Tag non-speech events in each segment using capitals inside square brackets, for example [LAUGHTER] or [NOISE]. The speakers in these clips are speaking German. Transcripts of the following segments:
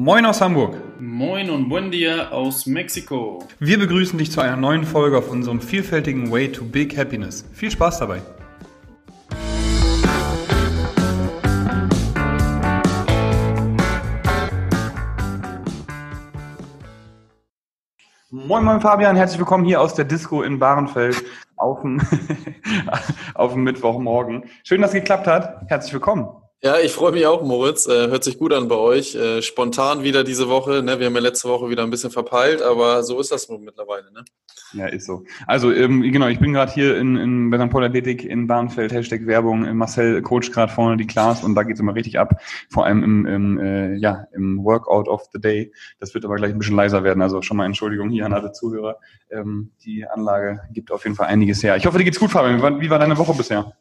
Moin aus Hamburg. Moin und buen dia aus Mexiko. Wir begrüßen dich zu einer neuen Folge auf unserem vielfältigen Way to Big Happiness. Viel Spaß dabei. Moin, moin Fabian, herzlich willkommen hier aus der Disco in Bahrenfeld auf dem, [LAUGHS] auf dem Mittwochmorgen. Schön, dass es geklappt hat. Herzlich willkommen. Ja, ich freue mich auch, Moritz. Äh, hört sich gut an bei euch. Äh, spontan wieder diese Woche. Ne? Wir haben ja letzte Woche wieder ein bisschen verpeilt, aber so ist das nun mittlerweile. Ne? Ja, ist so. Also ähm, genau, ich bin gerade hier in, in bei St. Paul Athletik in Bahnfeld, Hashtag Werbung. Marcel coacht gerade vorne die Class und da geht's immer richtig ab. Vor allem im, im, äh, ja, im Workout of the Day. Das wird aber gleich ein bisschen leiser werden. Also schon mal Entschuldigung hier an alle Zuhörer. Ähm, die Anlage gibt auf jeden Fall einiges her. Ich hoffe, dir geht's gut, Fabian. Wie war deine Woche bisher?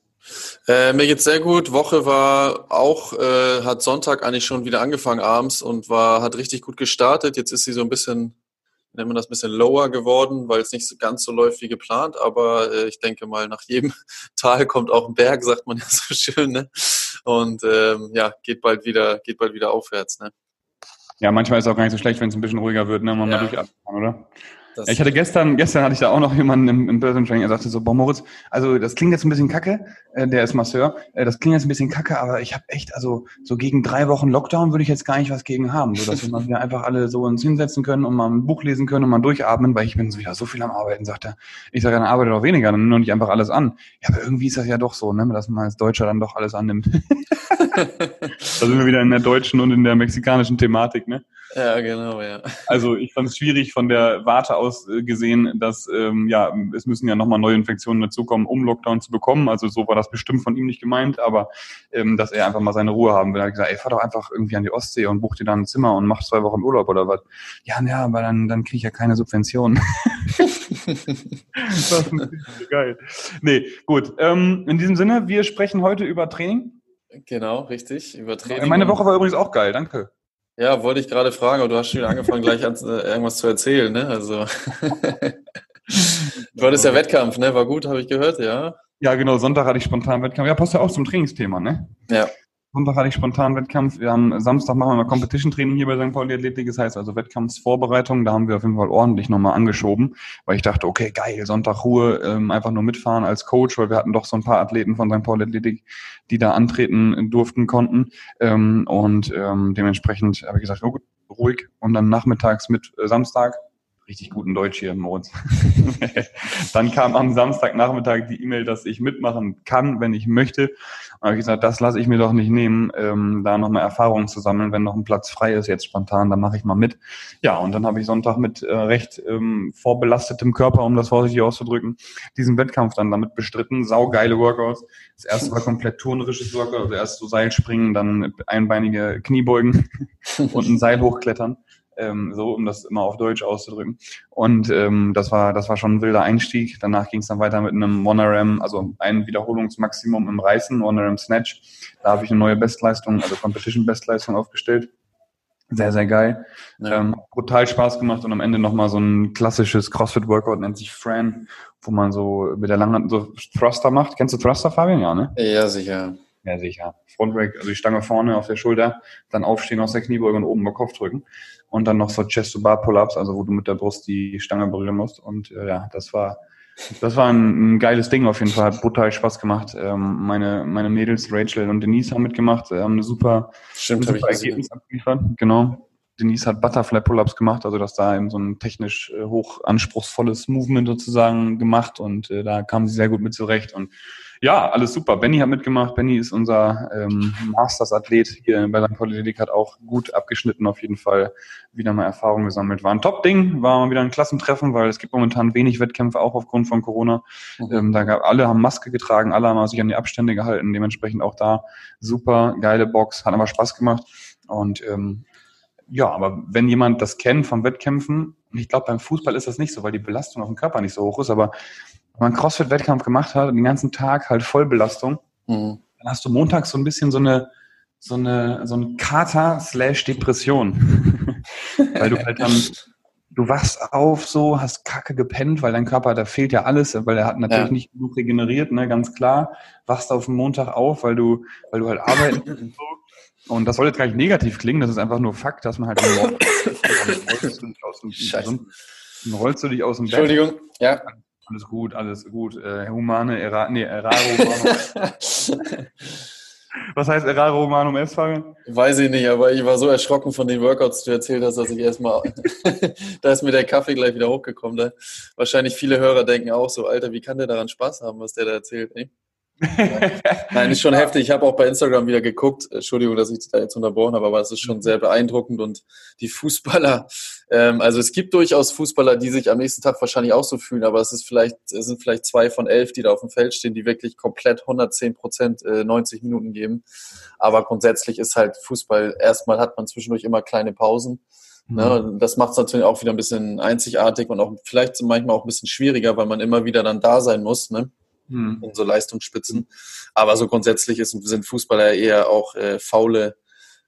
Äh, mir geht's sehr gut. Woche war auch, äh, hat Sonntag eigentlich schon wieder angefangen abends und war, hat richtig gut gestartet. Jetzt ist sie so ein bisschen, nennt man das ein bisschen lower geworden, weil es nicht so ganz so läuft wie geplant. Aber äh, ich denke mal, nach jedem [LAUGHS] Tal kommt auch ein Berg, sagt man [LAUGHS] ja so schön. Ne? Und ähm, ja, geht bald wieder, geht bald wieder aufwärts. Ne? Ja, manchmal ist es auch gar nicht so schlecht, wenn es ein bisschen ruhiger wird, ne? Man ja. mal durchatmen kann, oder? Ja, ich hatte gestern, gestern hatte ich da auch noch jemanden im, im Börsentraining, er sagte so, boah Moritz, also das klingt jetzt ein bisschen kacke, äh, der ist Masseur, äh, das klingt jetzt ein bisschen kacke, aber ich habe echt, also so gegen drei Wochen Lockdown würde ich jetzt gar nicht was gegen haben, so dass wir mal wieder einfach alle so uns hinsetzen können und mal ein Buch lesen können und mal durchatmen, weil ich bin so wieder so viel am Arbeiten, sagt er. Ich sage, dann arbeite doch weniger, dann nimm doch nicht einfach alles an. Ja, aber irgendwie ist das ja doch so, ne, dass man als Deutscher dann doch alles annimmt. [LAUGHS] da sind wir wieder in der deutschen und in der mexikanischen Thematik, ne? Ja, genau, ja. Also ich fand es schwierig von der Warte aus äh, gesehen, dass ähm, ja es müssen ja nochmal neue Infektionen dazukommen, um Lockdown zu bekommen. Also so war das bestimmt von ihm nicht gemeint, aber ähm, dass er einfach mal seine Ruhe haben will. Er hat gesagt, ey, fahr doch einfach irgendwie an die Ostsee und buch dir dann ein Zimmer und mach zwei Wochen Urlaub oder was. Ja, ja, aber dann, dann kriege ich ja keine Subventionen. [LAUGHS] das ist geil. Nee, gut. Ähm, in diesem Sinne, wir sprechen heute über Training. Genau, richtig. Über Training. Meine Woche war übrigens auch geil, danke. Ja, wollte ich gerade fragen, aber du hast schon angefangen, gleich an, äh, irgendwas zu erzählen, ne? Also. [LAUGHS] du hattest ja Wettkampf, ne? War gut, habe ich gehört, ja. Ja, genau, Sonntag hatte ich spontan Wettkampf. Ja, passt ja auch zum Trainingsthema, ne? Ja. Sonntag hatte ich spontan Wettkampf. Wir haben Samstag machen wir mal Competition Training hier bei St. Pauli Athletik. Das heißt also Wettkampfsvorbereitung. Da haben wir auf jeden Fall ordentlich nochmal angeschoben, weil ich dachte, okay, geil, Sonntag Ruhe, ähm, einfach nur mitfahren als Coach, weil wir hatten doch so ein paar Athleten von St. Pauli Athletik, die da antreten durften, konnten. Ähm, und ähm, dementsprechend habe ich gesagt, oh gut, ruhig. Und dann nachmittags mit äh, Samstag richtig guten Deutsch hier, Moritz. [LAUGHS] dann kam am Samstagnachmittag die E-Mail, dass ich mitmachen kann, wenn ich möchte. Und habe ich gesagt, das lasse ich mir doch nicht nehmen, ähm, da nochmal Erfahrungen zu sammeln. Wenn noch ein Platz frei ist, jetzt spontan, dann mache ich mal mit. Ja, und dann habe ich Sonntag mit äh, recht ähm, vorbelastetem Körper, um das vorsichtig auszudrücken, diesen Wettkampf dann damit bestritten. Saugeile Workouts. Das erste war komplett turnerisches Workout, also erst so Seilspringen, dann einbeinige Kniebeugen [LAUGHS] und ein Seil hochklettern ähm, so um das immer auf Deutsch auszudrücken. Und ähm, das war das war schon ein wilder Einstieg. Danach ging es dann weiter mit einem One-RM, also ein Wiederholungsmaximum im Reißen, One-RM Snatch. Da habe ich eine neue Bestleistung, also Competition Bestleistung aufgestellt. Sehr, sehr geil. Ja. Ähm, brutal Spaß gemacht und am Ende nochmal so ein klassisches CrossFit-Workout, nennt sich Fran, wo man so mit der langen so Thruster macht. Kennst du Thruster, Fabian? Ja, ne? Ja, sicher. Ja, sicher. Frontrack, also die Stange vorne auf der Schulter, dann aufstehen aus der Kniebeuge und oben über Kopf drücken. Und dann noch so Chest-to-Bar-Pull-Ups, also wo du mit der Brust die Stange berühren musst. Und äh, ja, das war, das war ein, ein, geiles Ding auf jeden Fall. Hat brutal Spaß gemacht. Ähm, meine, meine Mädels, Rachel und Denise, haben mitgemacht, haben eine super, Stimmt, ein super Ergebnis abgeliefert. Genau. Denise hat Butterfly Pull-Ups gemacht, also das da eben so ein technisch äh, hoch anspruchsvolles Movement sozusagen gemacht und äh, da kam sie sehr gut mit zurecht und ja, alles super. Benny hat mitgemacht. Benny ist unser ähm, Masters-Athlet hier bei St. Politik, hat auch gut abgeschnitten, auf jeden Fall wieder mal Erfahrung gesammelt. War ein Top-Ding, war mal wieder ein Klassentreffen, weil es gibt momentan wenig Wettkämpfe, auch aufgrund von Corona. Mhm. Ähm, da gab, alle haben Maske getragen, alle haben sich an die Abstände gehalten, dementsprechend auch da super geile Box, hat aber Spaß gemacht. Und ähm, ja, aber wenn jemand das kennt vom Wettkämpfen, und ich glaube, beim Fußball ist das nicht so, weil die Belastung auf dem Körper nicht so hoch ist, aber wenn man CrossFit-Wettkampf gemacht hat und den ganzen Tag halt Vollbelastung, mhm. dann hast du montags so ein bisschen so eine, so eine, so ein Kater slash Depression. [LAUGHS] weil du halt dann, du wachst auf so, hast kacke gepennt, weil dein Körper, da fehlt ja alles, weil er hat natürlich ja. nicht genug regeneriert, ne, ganz klar. Wachst auf den Montag auf, weil du, weil du halt arbeiten [LAUGHS] und das soll jetzt gar nicht negativ klingen, das ist einfach nur Fakt, dass man halt rollst du dich aus dem, Scheiße. dann rollst du dich aus dem Bett. Entschuldigung. Ja. Alles gut, alles gut. Äh, humane, era, nee, errare humanum. [LAUGHS] Was heißt errare humanum est, Fabian? Weiß ich nicht, aber ich war so erschrocken von den Workouts, die du erzählt hast, dass ich erstmal, [LAUGHS] da ist mir der Kaffee gleich wieder hochgekommen. Da. Wahrscheinlich viele Hörer denken auch so, Alter, wie kann der daran Spaß haben, was der da erzählt? Ey? Nein, ist schon heftig. Ich habe auch bei Instagram wieder geguckt. Entschuldigung, dass ich da jetzt unterbrochen habe, aber es ist schon sehr beeindruckend und die Fußballer, ähm, also es gibt durchaus Fußballer, die sich am nächsten Tag wahrscheinlich auch so fühlen, aber es ist vielleicht, es sind vielleicht zwei von elf, die da auf dem Feld stehen, die wirklich komplett 110 Prozent äh, 90 Minuten geben. Aber grundsätzlich ist halt Fußball, erstmal hat man zwischendurch immer kleine Pausen. Ne, das macht es natürlich auch wieder ein bisschen einzigartig und auch vielleicht manchmal auch ein bisschen schwieriger, weil man immer wieder dann da sein muss. Ne? Hm. in so Leistungsspitzen. Aber so grundsätzlich ist, sind Fußballer eher auch äh, faule,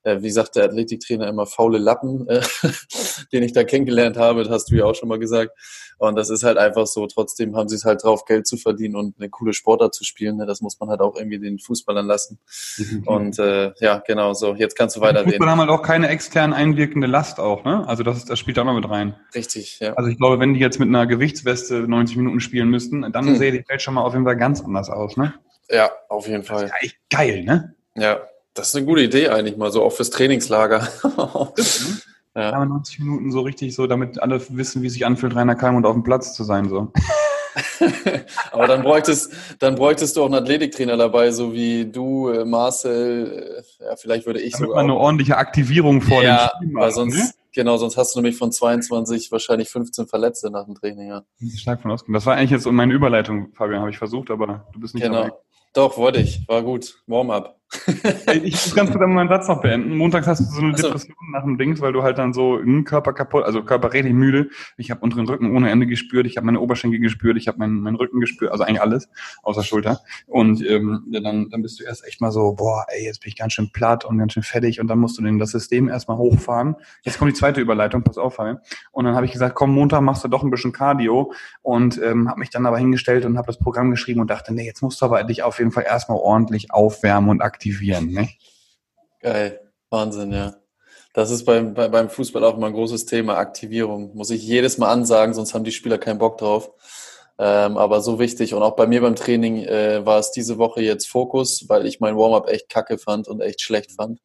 wie sagt der Athletiktrainer immer, faule Lappen, äh, [LAUGHS] den ich da kennengelernt habe, das hast du ja auch schon mal gesagt. Und das ist halt einfach so, trotzdem haben sie es halt drauf, Geld zu verdienen und eine coole Sportart zu spielen. Ne? Das muss man halt auch irgendwie den Fußballern lassen. Und äh, ja, genau so. Jetzt kannst du weiterreden. Fußballer haben halt auch keine extern einwirkende Last auch, ne? Also das, das spielt da noch mit rein. Richtig, ja. Also ich glaube, wenn die jetzt mit einer Gewichtsweste 90 Minuten spielen müssten, dann Hm. sähe die Welt schon mal auf jeden Fall ganz anders aus, ne? Ja, auf jeden Das Fall. ist ja echt geil, ne? Ja, das ist eine gute Idee eigentlich mal, so auch fürs Trainingslager. [LAUGHS] Ja. Aber 90 Minuten so richtig so, damit alle wissen, wie es sich anfühlt, Rainer Kalmund auf dem Platz zu sein, so. [LAUGHS] Aber dann bräuchtest, dann bräuchtest du auch einen Athletiktrainer dabei, so wie du, äh, Marcel, äh, ja, vielleicht würde ich Damit sogar. man eine ordentliche Aktivierung vor ja, dem Spiel weil macht, sonst, ne? genau, sonst hast du nämlich von 22 wahrscheinlich 15 Verletzte nach dem Training, ja. Stark von ausgehen. Das war eigentlich jetzt meine Überleitung, Fabian, habe ich versucht, aber du bist nicht Genau. dabei. Doch, wollte ich. War gut. Warm-up. Ey, Ich muss ganz kurz meinen Satz noch beenden. Montags hast du so eine Ach so. Depression nach dem Dings, weil du halt dann so hm, Körper kaputt, also Körper richtig müde. Ich habe unteren Rücken ohne Ende gespürt, ich habe meine Oberschenkel gespürt, ich habe meinen, meinen Rücken gespürt, also eigentlich alles, außer Schulter. Und ähm, dann, dann bist du erst echt mal so, boah, ey, jetzt bin ich ganz schön platt und ganz schön fertig und dann musst du den, das System erstmal hochfahren. Jetzt kommt die zweite Überleitung, pass auf, Fabian. Und dann habe ich gesagt, komm, Montag machst du doch ein bisschen Cardio und ähm, habe mich dann aber hingestellt und habe das Programm geschrieben und dachte, nee, jetzt musst du aber dich auf jeden Fall erstmal ordentlich aufwärmen und aktivieren. Ne? Geil. Wahnsinn, ja. Das ist beim, bei, beim Fußball auch immer ein großes Thema, Aktivierung. Muss ich jedes Mal ansagen, sonst haben die Spieler keinen Bock drauf. Ähm, aber so wichtig. Und auch bei mir beim Training äh, war es diese Woche jetzt Fokus, weil ich mein Warm-up echt kacke fand und echt schlecht fand.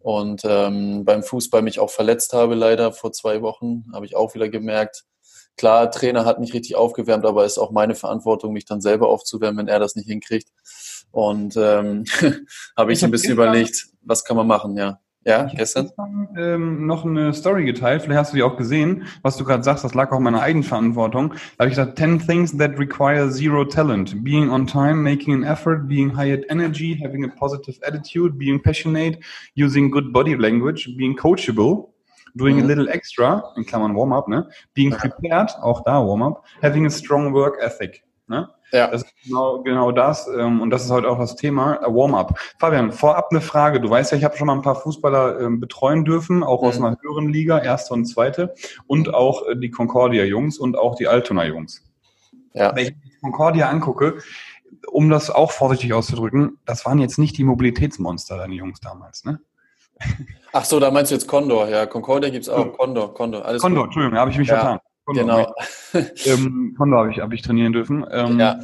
Und ähm, beim Fußball mich auch verletzt habe, leider vor zwei Wochen, habe ich auch wieder gemerkt. Klar, Trainer hat mich richtig aufgewärmt, aber es ist auch meine Verantwortung, mich dann selber aufzuwärmen, wenn er das nicht hinkriegt. Und ähm, [LAUGHS] habe ich Ich hab ein bisschen gestern- überlegt, was kann man machen, ja. Ja, Ich gestern? habe ähm, noch eine Story geteilt, vielleicht hast du die auch gesehen, was du gerade sagst, das lag auch in meiner Eigenverantwortung. Da habe ich gesagt, 10 things that require zero talent. Being on time, making an effort, being high at energy, having a positive attitude, being passionate, using good body language, being coachable, doing a Mhm. little extra, in Klammern Warm-up, ne? Being prepared, auch da Warm-up, having a strong work ethic. Ne? Ja. Das ist genau, genau das. Ähm, und das ist heute auch das Thema, äh, Warm-up. Fabian, vorab eine Frage. Du weißt ja, ich habe schon mal ein paar Fußballer ähm, betreuen dürfen, auch aus Mhm. einer höheren Liga, erste und zweite, und auch äh, die Concordia-Jungs und auch die Altona-Jungs. Ja. Wenn ich die Concordia angucke, um das auch vorsichtig auszudrücken, das waren jetzt nicht die Mobilitätsmonster, deine Jungs damals, ne? Ach so, da meinst du jetzt Condor. Ja, Concordia gibt's auch. Ja. Condor, Condor. Alles Condor, gut. Entschuldigung, da habe ich mich Ja, vertan. Condor, Genau. Ähm, Condor habe ich, hab ich trainieren dürfen. Ähm, Ja.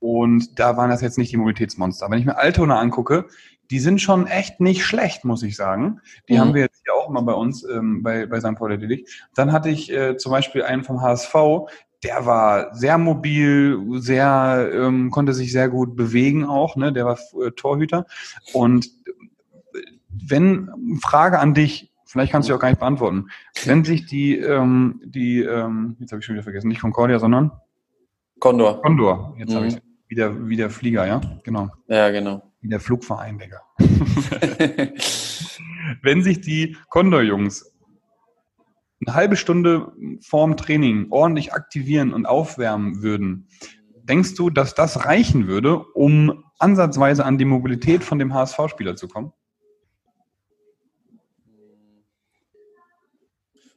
Und da waren das jetzt nicht die Mobilitätsmonster. Wenn ich mir Altona angucke, die sind schon echt nicht schlecht, muss ich sagen. Die Mhm. haben wir jetzt hier auch mal bei uns, ähm, bei, bei St. Pauli Athletik. Dann hatte ich äh, zum Beispiel einen vom HSV, der war sehr mobil, sehr, ähm, konnte sich sehr gut bewegen auch, ne? Der war äh, Torhüter. Und wenn, Frage an dich, vielleicht kannst du die auch gar nicht beantworten, wenn sich die, ähm, die, ähm, jetzt habe ich schon wieder vergessen, nicht Concordia, sondern Condor. Condor, jetzt Mhm. habe ich wieder, wie der Flieger, ja, genau, Ja, genau. wie der Flugverein, Digga. [LAUGHS] [LAUGHS] Wenn sich die Condor-Jungs eine halbe Stunde vorm Training ordentlich aktivieren und aufwärmen würden, denkst du, dass das reichen würde, um ansatzweise an die Mobilität von dem HSV-Spieler zu kommen?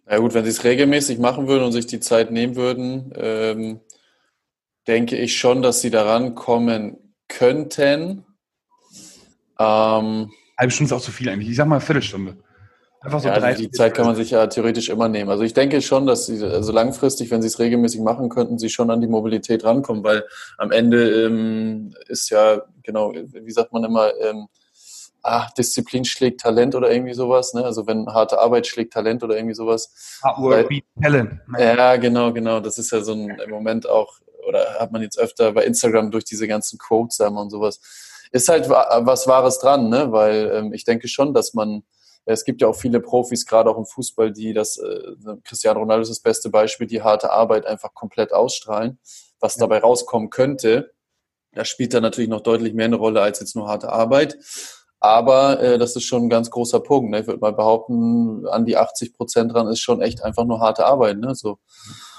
Ja gut, wenn sie es regelmäßig machen würden und sich die Zeit nehmen würden, ähm, denke ich schon, dass sie daran kommen könnten. Ähm, Halbe Stunde ist auch zu viel eigentlich. Ich sag mal Viertelstunde. Einfach so ja, also die Zeit kann man sich ja theoretisch immer nehmen. Also ich denke schon, dass sie, also langfristig, wenn sie es regelmäßig machen könnten, sie schon an die Mobilität rankommen, weil am Ende ähm, ist ja, genau, wie sagt man immer, ähm, ah, Disziplin schlägt Talent oder irgendwie sowas. Ne? Also wenn harte Arbeit schlägt Talent oder irgendwie sowas. Hard work beat talent. Ja, genau, genau. Das ist ja so ein im Moment auch, oder hat man jetzt öfter bei Instagram durch diese ganzen Quotes da und sowas. Ist halt was Wahres dran, ne? Weil ähm, ich denke schon, dass man es gibt ja auch viele Profis, gerade auch im Fußball, die das, äh, Cristiano Ronaldo ist das beste Beispiel, die harte Arbeit einfach komplett ausstrahlen. Was dabei rauskommen könnte, da spielt da natürlich noch deutlich mehr eine Rolle als jetzt nur harte Arbeit. Aber äh, das ist schon ein ganz großer Punkt. Ne? Ich würde mal behaupten, an die 80 Prozent dran ist schon echt einfach nur harte Arbeit. Ne? So.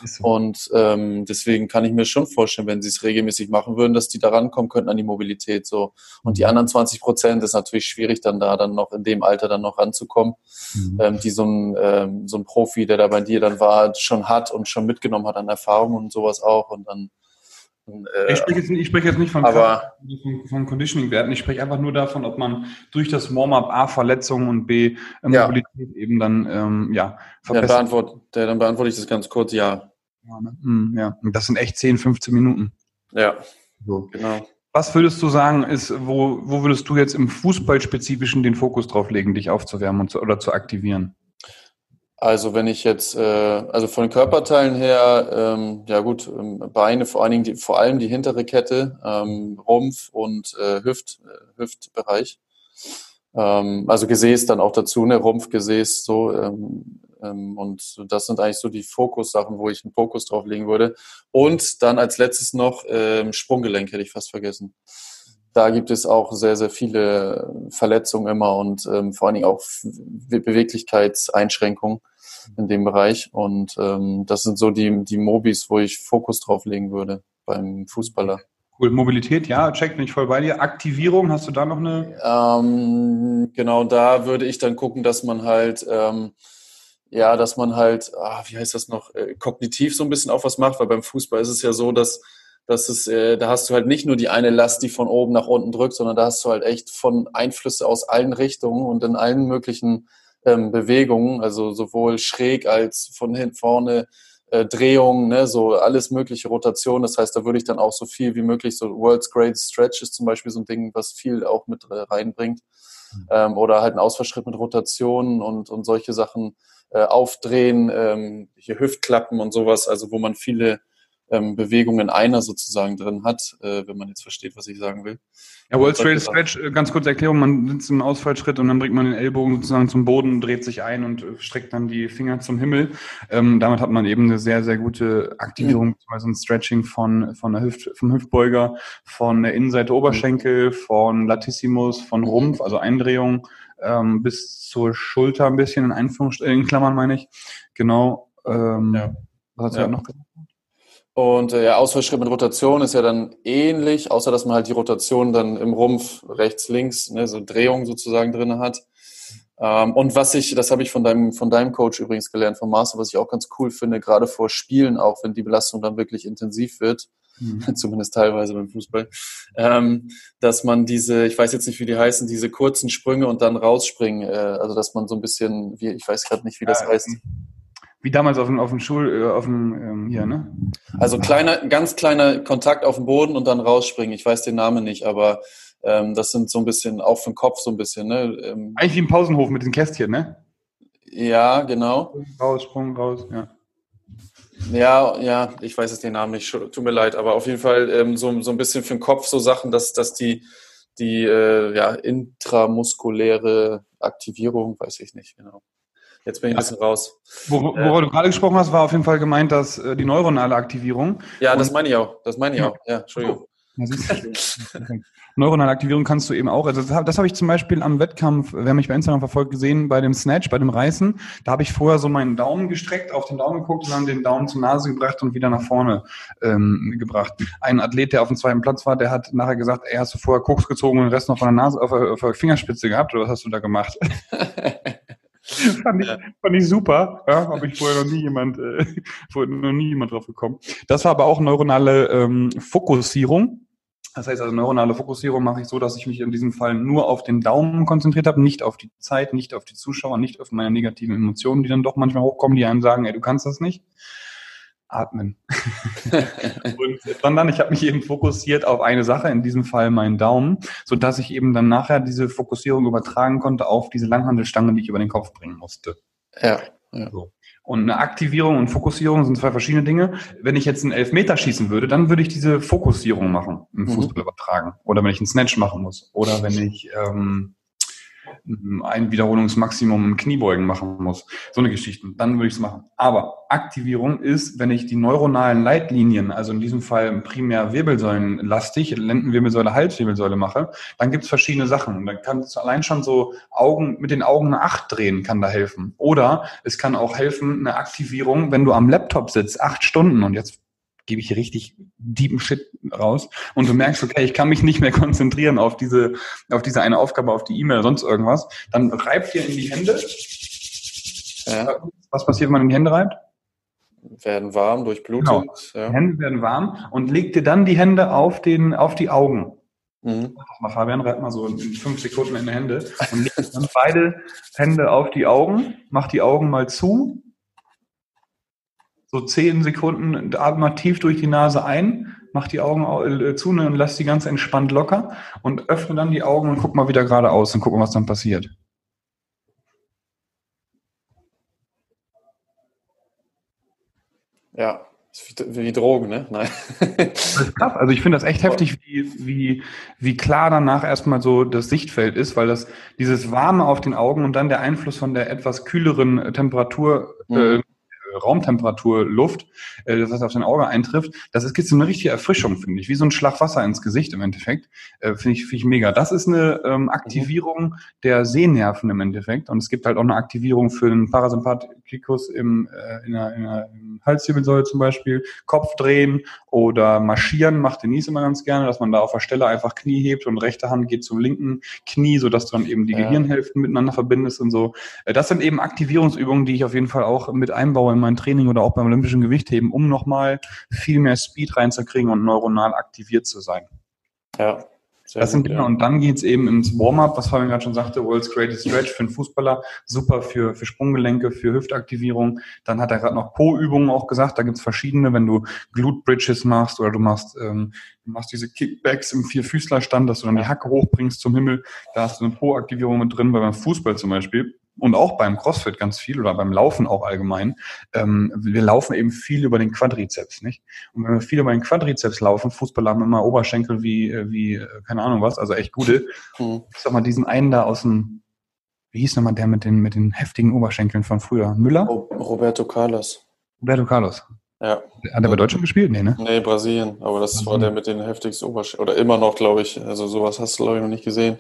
so. Und ähm, deswegen kann ich mir schon vorstellen, wenn sie es regelmäßig machen würden, dass die da rankommen könnten an die Mobilität. So. Und die mhm. anderen 20 Prozent ist natürlich schwierig, dann da dann noch in dem Alter dann noch ranzukommen, mhm. ähm, die so ein, ähm, so ein Profi, der da bei dir dann war, schon hat und schon mitgenommen hat an Erfahrung und sowas auch. Und dann ich spreche jetzt, nicht, ich spreche jetzt nicht von, aber, von, von Conditioning-Werten, ich spreche einfach nur davon, ob man durch das Warm-up A Verletzungen und B äh, Mobilität ja. eben dann ähm, ja, verbessert. Ja, beantwort, dann beantworte ich das ganz kurz, ja. Ja, ne? Hm, ja. Das sind echt 10, 15 Minuten. Ja, so. genau. Was würdest du sagen, ist, wo, wo würdest du jetzt im Fußballspezifischen den Fokus drauf legen, dich aufzuwärmen und zu, oder zu aktivieren? Also wenn ich jetzt, äh, also von Körperteilen her, ähm, ja gut, ähm, Beine, vor allen Dingen die, vor allem die hintere Kette, ähm, Rumpf und äh, Hüft, äh, Hüftbereich. Ähm, also Gesäß dann auch dazu, ne, Rumpfgesäß so. Ähm, ähm, und das sind eigentlich so die Fokussachen, wo ich einen Fokus drauf legen würde. Und dann als letztes noch ähm, Sprunggelenk hätte ich fast vergessen da gibt es auch sehr, sehr viele Verletzungen immer und ähm, vor allen Dingen auch Beweglichkeitseinschränkungen in dem Bereich. Und ähm, das sind so die, die Mobis, wo ich Fokus drauf legen würde beim Fußballer. Cool, Mobilität, ja, check, bin ich voll bei dir. Aktivierung, hast du da noch eine? Ähm, genau, da würde ich dann gucken, dass man halt, ähm, ja, dass man halt, ah, wie heißt das noch, äh, kognitiv so ein bisschen auch was macht, weil beim Fußball ist es ja so, dass das ist, äh, da hast du halt nicht nur die eine Last, die von oben nach unten drückt, sondern da hast du halt echt von Einflüsse aus allen Richtungen und in allen möglichen ähm, Bewegungen, also sowohl schräg als von hinten vorne äh, Drehungen, ne, so alles mögliche Rotation. Das heißt, da würde ich dann auch so viel wie möglich, so World's Greatest Stretch ist zum Beispiel so ein Ding, was viel auch mit äh, reinbringt. Mhm. Ähm, oder halt ein Ausfallschritt mit Rotationen und, und solche Sachen äh, aufdrehen, ähm, hier Hüftklappen und sowas, also wo man viele ähm, Bewegungen einer sozusagen drin hat, äh, wenn man jetzt versteht, was ich sagen will. Ja, World Straight Stretch, äh, ganz kurze Erklärung, man sitzt im Ausfallschritt und dann bringt man den Ellbogen sozusagen zum Boden, dreht sich ein und äh, streckt dann die Finger zum Himmel. Ähm, damit hat man eben eine sehr, sehr gute Aktivierung, mhm. also ein Stretching von, von der Hüft, vom Hüftbeuger, von der Innenseite Oberschenkel, von Latissimus, von Rumpf, also Eindrehung, ähm, bis zur Schulter ein bisschen, in Einführungsstrichen, in Klammern meine ich. Genau. Ähm, ja. Was hast du ja. noch gesagt? Und äh, ja, Ausfallschritt mit Rotation ist ja dann ähnlich, außer dass man halt die Rotation dann im Rumpf rechts, links, ne, so Drehung sozusagen drin hat. Ähm, und was ich, das habe ich von deinem, von deinem Coach übrigens gelernt, vom Master, was ich auch ganz cool finde, gerade vor Spielen, auch wenn die Belastung dann wirklich intensiv wird, mhm. [LAUGHS] zumindest teilweise beim Fußball, ähm, dass man diese, ich weiß jetzt nicht, wie die heißen, diese kurzen Sprünge und dann rausspringen, äh, also dass man so ein bisschen, wie, ich weiß gerade nicht, wie das ja, heißt. Wie damals auf dem, auf dem Schul, äh, auf dem, ähm, hier, ne? Also kleiner, ganz kleiner Kontakt auf dem Boden und dann rausspringen. Ich weiß den Namen nicht, aber ähm, das sind so ein bisschen auf den Kopf so ein bisschen, ne? Ähm, Eigentlich wie im Pausenhof mit den Kästchen, ne? Ja, genau. Raus, Sprung, raus, ja. Ja, ja, ich weiß jetzt den Namen nicht, tut mir leid, aber auf jeden Fall ähm, so, so ein bisschen für den Kopf so Sachen, dass, dass die, die äh, ja, intramuskuläre Aktivierung, weiß ich nicht genau. Jetzt bin ich ein bisschen raus. Wor worüber äh, du gerade gesprochen hast, war auf jeden Fall gemeint, dass äh, die neuronale Aktivierung. Ja, das meine ich auch. Das meine ich auch. Ja, Entschuldigung. Neuronale Aktivierung kannst du eben auch. Also das, habe ich zum Beispiel am Wettkampf, wer mich bei Instagram verfolgt, gesehen bei dem Snatch, bei dem Reißen. Da habe ich vorher so meinen Daumen gestreckt, auf den Daumen geguckt und dann den Daumen zur Nase gebracht und wieder nach vorne ähm, gebracht. Ein Athlet, der auf dem zweiten Platz war, der hat nachher gesagt, er hast du vorher Koks gezogen und den Rest noch von der Nase auf der, auf der Fingerspitze gehabt oder was hast du da gemacht? [LAUGHS] [LAUGHS] fand, ich, fand ich super. Ja, habe ich vorher noch nie jemand, äh, [LAUGHS] vorher noch nie jemand drauf gekommen. Das war aber auch neuronale ähm, Fokussierung. Das heißt also, neuronale Fokussierung mache ich so, dass ich mich in diesem Fall nur auf den Daumen konzentriert habe, nicht auf die Zeit, nicht auf die Zuschauer, nicht auf meine negativen Emotionen, die dann doch manchmal hochkommen, die einem sagen, ey, du kannst das nicht. Atmen. [LAUGHS] und, sondern ich habe mich eben fokussiert auf eine Sache, in diesem Fall meinen Daumen, so dass ich eben dann nachher diese Fokussierung übertragen konnte auf diese Langhandelstange, die ich über den Kopf bringen musste. Ja. ja. So. Und eine Aktivierung und Fokussierung sind zwei verschiedene Dinge. Wenn ich jetzt einen Elfmeter schießen würde, dann würde ich diese Fokussierung machen, im mhm. Fußball übertragen. Oder wenn ich einen Snatch machen muss. Oder wenn ich ähm, ein Wiederholungsmaximum im Kniebeugen machen muss. So eine Geschichte. Dann würde ich es machen. Aber Aktivierung ist, wenn ich die neuronalen Leitlinien, also in diesem Fall primär Wirbelsäulenlastig, Lendenwirbelsäule, Halswirbelsäule mache, dann gibt es verschiedene Sachen. Und dann kannst du allein schon so Augen, mit den Augen eine Acht drehen, kann da helfen. Oder es kann auch helfen, eine Aktivierung, wenn du am Laptop sitzt, acht Stunden. Und jetzt gebe ich hier richtig deepen Shit raus und du merkst, okay, ich kann mich nicht mehr konzentrieren auf diese, auf diese eine Aufgabe, auf die E-Mail sonst irgendwas, dann reibt dir in die Hände. Ja. Was passiert, wenn man in die Hände reibt? Werden warm, durchblutet. Genau. Ja. Die Hände werden warm und leg dir dann die Hände auf, den, auf die Augen. Mhm. Mach mal, Fabian, reibt mal so in fünf Sekunden in die Hände und leg dann beide Hände auf die Augen, mach die Augen mal zu so zehn Sekunden atme mal tief durch die Nase ein, mach die Augen äh, zu ne, und lass die ganz entspannt locker und öffne dann die Augen und guck mal wieder geradeaus und guck mal, was dann passiert. Ja, wie Drogen, ne? Nein. Das ist krass. Also ich finde das echt heftig, wie, wie, wie klar danach erstmal so das Sichtfeld ist, weil das dieses Warme auf den Augen und dann der Einfluss von der etwas kühleren Temperatur mhm. äh, Raumtemperatur Luft, äh, das auf dein Auge eintrifft, das ist jetzt so eine richtige Erfrischung, finde ich, wie so ein Schlag Wasser ins Gesicht im Endeffekt, äh, finde ich, finde ich mega. Das ist eine ähm, Aktivierung der Sehnerven im Endeffekt. Und es gibt halt auch eine Aktivierung für den Parasympathikus im, äh, in, der, in der Halswirbelsäule zum Beispiel, Kopf drehen oder marschieren, macht Denise immer ganz gerne, dass man da auf der Stelle einfach Knie hebt und rechte Hand geht zum linken Knie, sodass du dann eben die ja. Gehirnhälften miteinander verbindest und so. Äh, das sind eben Aktivierungsübungen, die ich auf jeden Fall auch mit einbaue in mein Training oder auch beim olympischen Gewichtheben, um nochmal viel mehr Speed reinzukriegen und neuronal aktiviert zu sein. Ja. Sehr das sind Dinge. Ja. Und dann geht's eben ins Warm-up, was Fabian gerade schon sagte, World's Greatest Stretch für einen Fußballer, super für, für Sprunggelenke, für Hüftaktivierung. Dann hat er gerade noch Po-Übungen auch gesagt, da gibt's verschiedene, wenn du Glute Bridges machst oder du machst, ähm, du machst diese Kickbacks im Vierfüßlerstand, dass du dann die Hacke hochbringst zum Himmel, da hast du eine Po-Aktivierung mit drin, weil beim Fußball zum Beispiel und auch beim CrossFit ganz viel oder beim Laufen auch allgemein. Ähm, wir laufen eben viel über den Quadrizeps, nicht? Und wenn wir viel über den Quadrizeps laufen, Fußballer haben immer Oberschenkel wie, äh, wie, äh, keine Ahnung was, also echt gute. Mhm. Ich sag mal, diesen einen da aus dem, wie hieß nochmal der mit den, mit den heftigen Oberschenkeln von früher? Müller? Roberto Carlos. Roberto Carlos. Ja. Hat er bei Deutschland gespielt? Nee, ne? Nee, Brasilien. Aber das Brasilien. war der mit den heftigsten Oberschenkeln. Oder immer noch, glaube ich. Also sowas hast du, glaube ich, noch nicht gesehen.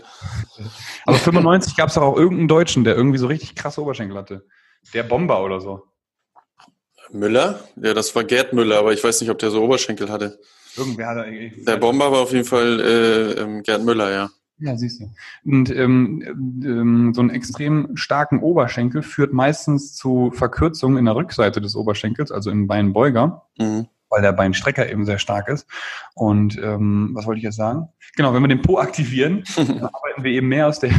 Aber 95 gab es doch auch irgendeinen Deutschen, der irgendwie so richtig krasse Oberschenkel hatte. Der Bomber oder so. Müller? Ja, das war Gerd Müller, aber ich weiß nicht, ob der so Oberschenkel hatte. Irgendwer hat er. Der Bomber war auf jeden Fall äh, ähm, Gerd Müller, ja. Ja, siehst du. Und ähm, ähm, so einen extrem starken Oberschenkel führt meistens zu Verkürzungen in der Rückseite des Oberschenkels, also im Beinbeuger, mhm. weil der Beinstrecker eben sehr stark ist. Und ähm, was wollte ich jetzt sagen? Genau, wenn wir den Po aktivieren, [LAUGHS] dann arbeiten wir eben mehr aus der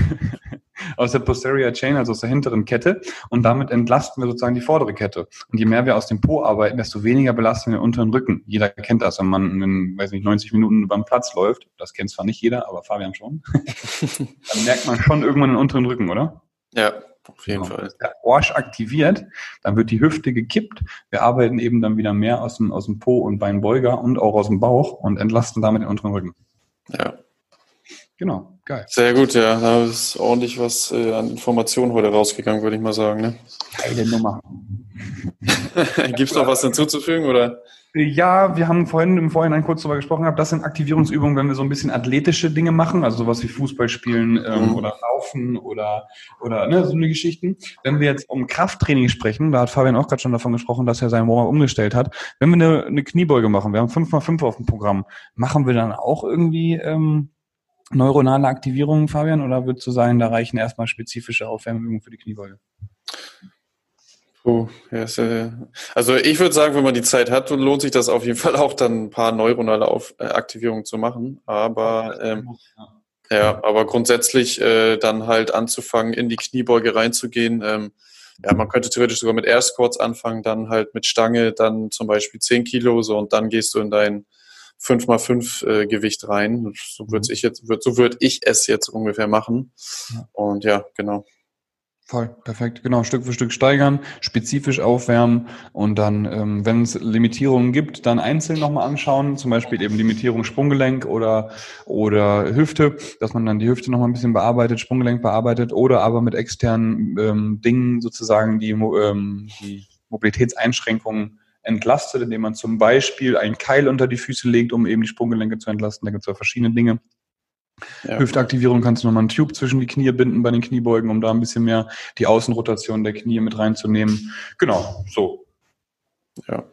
aus der Posterior Chain, also aus der hinteren Kette. Und damit entlasten wir sozusagen die vordere Kette. Und je mehr wir aus dem Po arbeiten, desto weniger belasten wir den unteren Rücken. Jeder kennt das, wenn man in, weiß nicht, 90 Minuten beim Platz läuft. Das kennt zwar nicht jeder, aber Fabian schon. [LAUGHS] Dann merkt man schon irgendwann den unteren Rücken, oder? Ja, auf jeden genau. Fall. Der Orsch aktiviert, dann wird die Hüfte gekippt. Wir arbeiten eben dann wieder mehr aus dem, aus dem Po und Beinbeuger und auch aus dem Bauch und entlasten damit den unteren Rücken. Ja. Genau, geil. Sehr gut, ja. Da ist ordentlich was äh, an Informationen heute rausgegangen, würde ich mal sagen. Ne? Geile Nummer. [LAUGHS] Gibt es noch was hinzuzufügen, oder? Ja, wir haben vorhin im Vorhinein kurz darüber gesprochen gehabt, das sind Aktivierungsübungen, wenn wir so ein bisschen athletische Dinge machen, also sowas wie Fußball spielen ähm, mhm. oder Laufen oder, oder ne, so eine Geschichten. Wenn wir jetzt um Krafttraining sprechen, da hat Fabian auch gerade schon davon gesprochen, dass er seinen Warm-up umgestellt hat. Wenn wir eine, eine Kniebeuge machen, wir haben 5x5 auf dem Programm, machen wir dann auch irgendwie ähm, neuronale Aktivierungen, Fabian, oder würdest du sagen, da reichen erstmal spezifische Aufwärmübungen für die Kniebeuge? Oh, yes, äh, also ich würde sagen, wenn man die Zeit hat, lohnt sich das auf jeden Fall auch dann ein paar neuronale Auf äh, Aktivierungen zu machen. Aber ähm, ja, aber grundsätzlich äh, dann halt anzufangen, in die Kniebeuge reinzugehen. Ähm, ja, man könnte theoretisch sogar mit Air Squats anfangen, dann halt mit Stange, dann zum Beispiel 10 Kilo so und dann gehst du in dein 5x5 äh, Gewicht rein. So würde ich jetzt, würd, so würde ich es jetzt ungefähr machen. Und ja, genau. Voll, perfekt. Genau, Stück für Stück steigern, spezifisch aufwärmen und dann, ähm, wenn es Limitierungen gibt, dann einzeln nochmal anschauen, zum Beispiel eben Limitierung Sprunggelenk oder, oder Hüfte, dass man dann die Hüfte nochmal ein bisschen bearbeitet, Sprunggelenk bearbeitet oder aber mit externen ähm, Dingen sozusagen die, ähm, die Mobilitätseinschränkungen entlastet, indem man zum Beispiel einen Keil unter die Füße legt, um eben die Sprunggelenke zu entlasten. Da gibt es ja verschiedene Dinge. Ja. Hüftaktivierung kannst du nochmal einen Tube zwischen die Knie binden bei den Kniebeugen, um da ein bisschen mehr die Außenrotation der Knie mit reinzunehmen. Genau, so. Ja,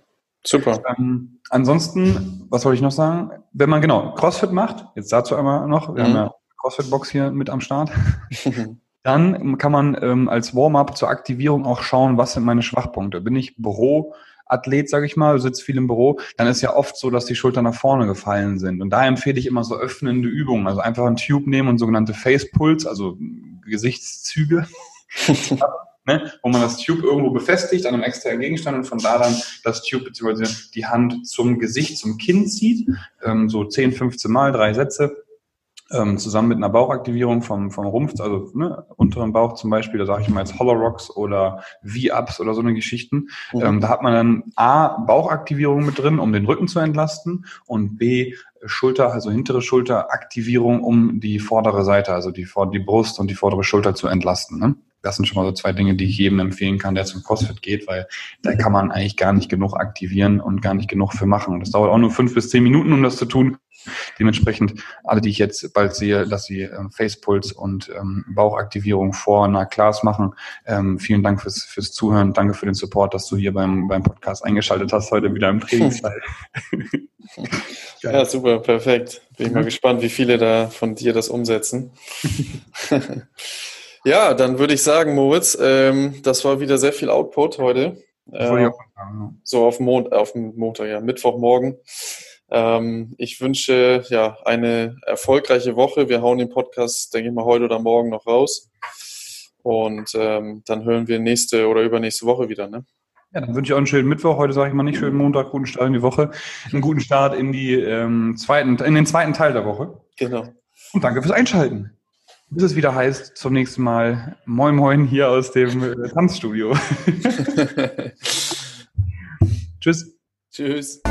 super. Ähm, ansonsten, was wollte ich noch sagen? Wenn man genau CrossFit macht, jetzt dazu einmal noch, wir mhm. haben ja CrossFit-Box hier mit am Start. [LAUGHS] Dann kann man ähm, als Warm-up zur Aktivierung auch schauen, was sind meine Schwachpunkte. Bin ich Büro, Athlet, sage ich mal, sitzt viel im Büro, dann ist ja oft so, dass die Schultern nach vorne gefallen sind. Und da empfehle ich immer so öffnende Übungen. Also einfach einen Tube nehmen und sogenannte Face Pulse, also Gesichtszüge. [LAUGHS] ne, wo man das Tube irgendwo befestigt an einem externen Gegenstand und von da dann das Tube bzw. die Hand zum Gesicht, zum Kinn zieht. Ähm, so 10, 15 Mal, drei Sätze ähm, zusammen mit einer Bauchaktivierung vom, vom Rumpf, also ne, unteren Bauch zum Beispiel, da sage ich mal jetzt Hollow Rocks oder V-Ups oder so eine Geschichten. Mhm. Ähm, da hat man dann A, Bauchaktivierung mit drin, um den Rücken zu entlasten und B, Schulter, also hintere Schulteraktivierung, um die vordere Seite, also die, die Brust und die vordere Schulter zu entlasten. Ne? Das sind schon mal so zwei Dinge, die ich jedem empfehlen kann, der zum CrossFit geht, weil da kann man eigentlich gar nicht genug aktivieren und gar nicht genug für machen. Und das dauert auch nur fünf bis zehn Minuten, um das zu tun. Dementsprechend alle, die ich jetzt bald sehe, dass sie ähm, Facepuls und ähm, Bauchaktivierung vor einer Class machen. Ähm, vielen Dank fürs, fürs Zuhören. Danke für den Support, dass du hier beim, beim Podcast eingeschaltet hast, heute wieder im Trainingsteil. [LAUGHS] ja, super, perfekt. Bin ich mal mhm. gespannt, wie viele da von dir das umsetzen. [LAUGHS] Ja, dann würde ich sagen, Moritz, ähm, das war wieder sehr viel Output heute. Äh, so auf, Mon auf dem Montag, ja, Mittwochmorgen. Ähm, ich wünsche ja eine erfolgreiche Woche. Wir hauen den Podcast, denke ich mal, heute oder morgen noch raus. Und ähm, dann hören wir nächste oder übernächste Woche wieder. Ne? Ja, dann wünsche ich auch einen schönen Mittwoch. Heute sage ich mal nicht schönen Montag, guten Start in die Woche. Einen guten Start in, die, ähm, zweiten, in den zweiten Teil der Woche. Genau. Und danke fürs Einschalten bis es wieder heißt, zum nächsten Mal Moin Moin hier aus dem äh, Tanzstudio. [LAUGHS] Tschüss. Tschüss.